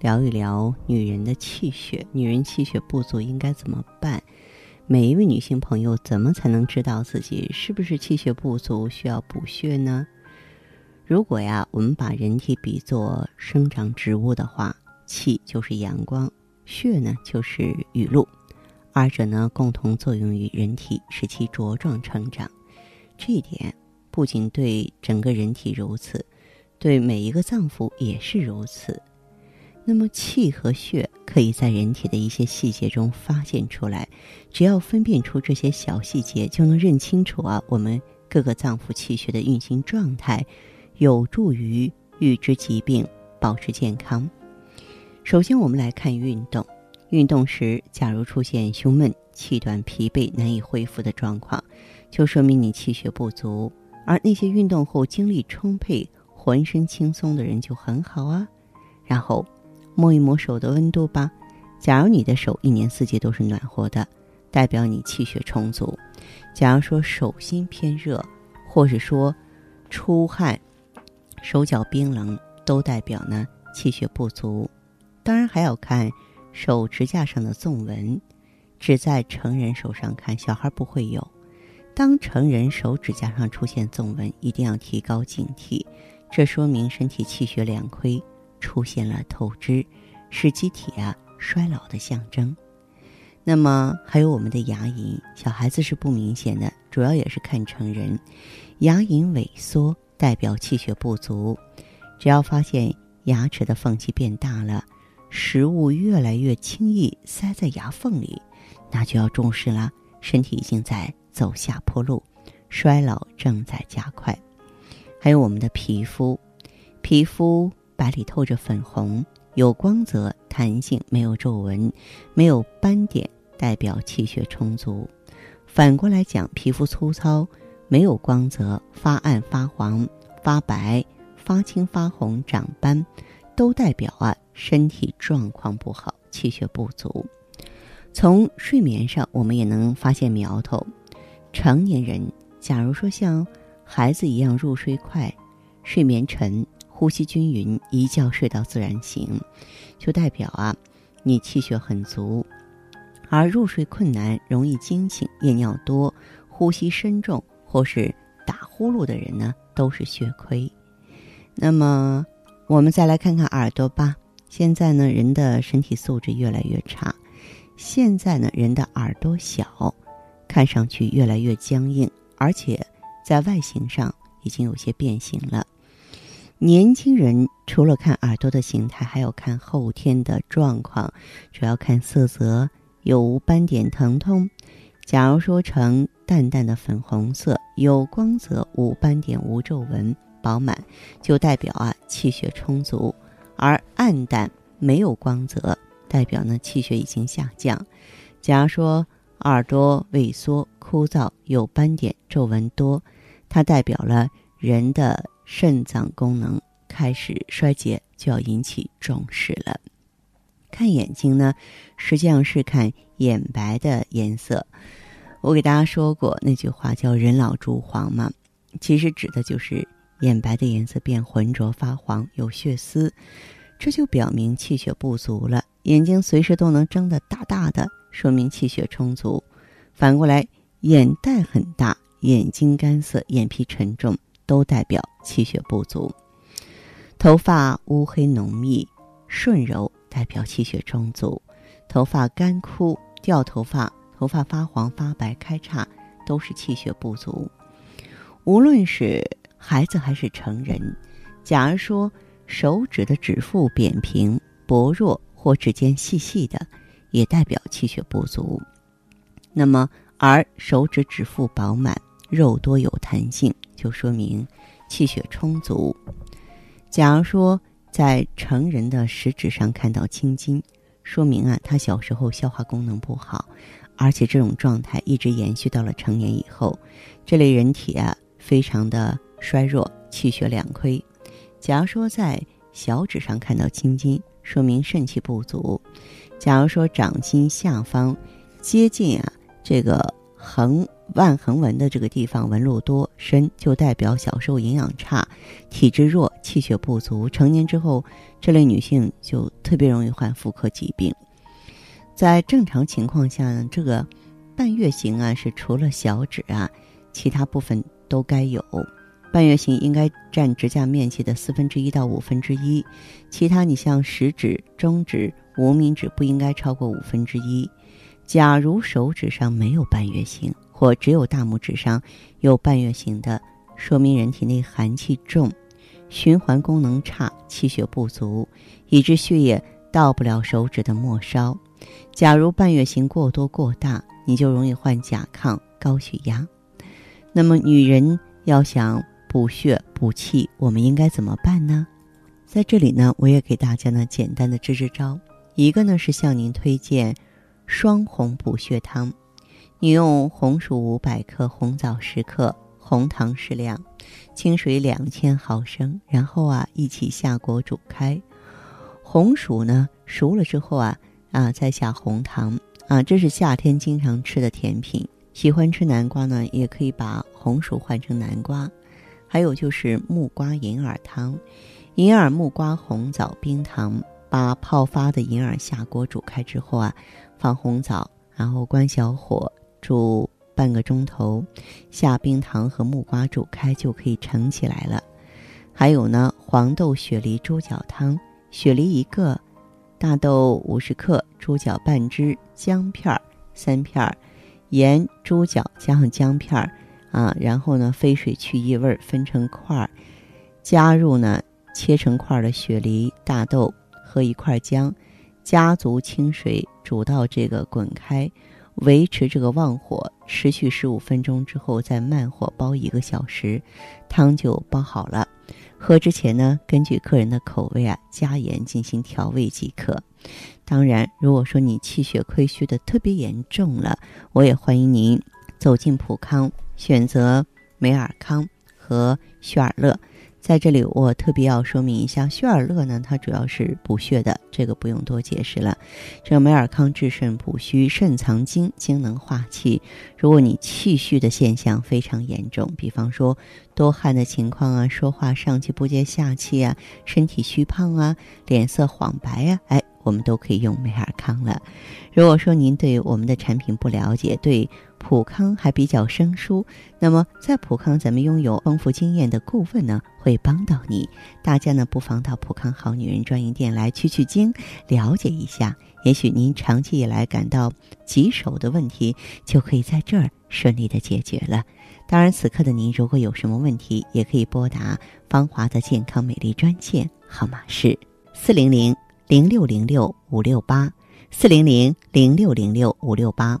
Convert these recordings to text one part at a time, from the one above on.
聊一聊女人的气血，女人气血不足应该怎么办？每一位女性朋友怎么才能知道自己是不是气血不足，需要补血呢？如果呀，我们把人体比作生长植物的话，气就是阳光，血呢就是雨露，二者呢共同作用于人体，使其茁壮成长。这一点不仅对整个人体如此，对每一个脏腑也是如此。那么气和血可以在人体的一些细节中发现出来，只要分辨出这些小细节，就能认清楚啊我们各个脏腑气血的运行状态，有助于预知疾病，保持健康。首先，我们来看运动。运动时，假如出现胸闷、气短、疲惫、难以恢复的状况，就说明你气血不足。而那些运动后精力充沛、浑身轻松的人就很好啊。然后。摸一摸手的温度吧，假如你的手一年四季都是暖和的，代表你气血充足；假如说手心偏热，或是说出汗、手脚冰冷，都代表呢气血不足。当然还要看手指甲上的纵纹，只在成人手上看，小孩不会有。当成人手指甲上出现纵纹，一定要提高警惕，这说明身体气血两亏。出现了透支，是机体啊衰老的象征。那么还有我们的牙龈，小孩子是不明显的，主要也是看成人。牙龈萎缩代表气血不足。只要发现牙齿的缝隙变大了，食物越来越轻易塞在牙缝里，那就要重视了，身体已经在走下坡路，衰老正在加快。还有我们的皮肤，皮肤。白里透着粉红，有光泽、弹性，没有皱纹，没有斑点，代表气血充足。反过来讲，皮肤粗糙、没有光泽、发暗、发黄、发白、发青、发红、长斑，都代表啊身体状况不好，气血不足。从睡眠上，我们也能发现苗头。成年人，假如说像孩子一样入睡快，睡眠沉。呼吸均匀，一觉睡到自然醒，就代表啊，你气血很足；而入睡困难、容易惊醒、夜尿多、呼吸深重或是打呼噜的人呢，都是血亏。那么，我们再来看看耳朵吧。现在呢，人的身体素质越来越差，现在呢，人的耳朵小，看上去越来越僵硬，而且在外形上已经有些变形了。年轻人除了看耳朵的形态，还要看后天的状况，主要看色泽有无斑点、疼痛。假如说呈淡淡的粉红色，有光泽、无斑点、无皱纹、饱满，就代表啊气血充足；而暗淡没有光泽，代表呢气血已经下降。假如说耳朵萎缩、枯燥、有斑点、皱纹多，它代表了人的。肾脏功能开始衰竭，就要引起重视了。看眼睛呢，实际上是看眼白的颜色。我给大家说过那句话叫“人老珠黄”嘛，其实指的就是眼白的颜色变浑浊发黄，有血丝，这就表明气血不足了。眼睛随时都能睁得大大的，说明气血充足。反过来，眼袋很大，眼睛干涩，眼皮沉重。都代表气血不足。头发乌黑浓密、顺柔，代表气血充足；头发干枯、掉头发、头发发黄发白、开叉，都是气血不足。无论是孩子还是成人，假如说手指的指腹扁平、薄弱或指尖细细的，也代表气血不足。那么，而手指指腹饱满。肉多有弹性，就说明气血充足。假如说在成人的食指上看到青筋，说明啊，他小时候消化功能不好，而且这种状态一直延续到了成年以后。这类人体啊，非常的衰弱，气血两亏。假如说在小指上看到青筋，说明肾气不足；假如说掌心下方接近啊这个横腕横纹的这个地方纹路多深，就代表小时候营养差，体质弱，气血不足。成年之后，这类女性就特别容易患妇科疾病。在正常情况下呢，这个半月形啊是除了小指啊，其他部分都该有。半月形应该占指甲面积的四分之一到五分之一，其他你像食指、中指、无名指不应该超过五分之一。假如手指上没有半月形，或只有大拇指上有半月形的，说明人体内寒气重，循环功能差，气血不足，以致血液到不了手指的末梢。假如半月形过多过大，你就容易患甲亢、高血压。那么女人要想。补血补气，我们应该怎么办呢？在这里呢，我也给大家呢简单的支支招。一个呢是向您推荐双红补血汤，你用红薯五百克、红枣十克、红糖适量、清水两千毫升，然后啊一起下锅煮开。红薯呢熟了之后啊啊再下红糖啊，这是夏天经常吃的甜品。喜欢吃南瓜呢，也可以把红薯换成南瓜。还有就是木瓜银耳汤，银耳、木瓜、红枣、冰糖，把泡发的银耳下锅煮开之后啊，放红枣，然后关小火煮半个钟头，下冰糖和木瓜煮开就可以盛起来了。还有呢，黄豆雪梨猪脚汤，雪梨一个，大豆五十克，猪脚半只，姜片三片，盐、猪脚加上姜片儿。啊，然后呢，飞水去异味，分成块儿，加入呢切成块的雪梨、大豆和一块姜，加足清水煮到这个滚开，维持这个旺火，持续十五分钟之后再慢火煲一个小时，汤就煲好了。喝之前呢，根据客人的口味啊，加盐进行调味即可。当然，如果说你气血亏虚的特别严重了，我也欢迎您走进普康。选择美尔康和雪尔乐，在这里我特别要说明一下，血尔乐呢，它主要是补血的，这个不用多解释了。这个美尔康治肾补虚，肾藏精，精能化气。如果你气虚的现象非常严重，比方说多汗的情况啊，说话上气不接下气啊，身体虚胖啊，脸色黄白啊，哎。我们都可以用美尔康了。如果说您对我们的产品不了解，对普康还比较生疏，那么在普康咱们拥有丰富经验的顾问呢，会帮到你。大家呢不妨到普康好女人专营店来取取经，了解一下。也许您长期以来感到棘手的问题，就可以在这儿顺利的解决了。当然，此刻的您如果有什么问题，也可以拨打芳华的健康美丽专线，号码是四零零。零六零六五六八四零零零六零六五六八，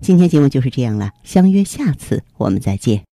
今天节目就是这样了，相约下次我们再见。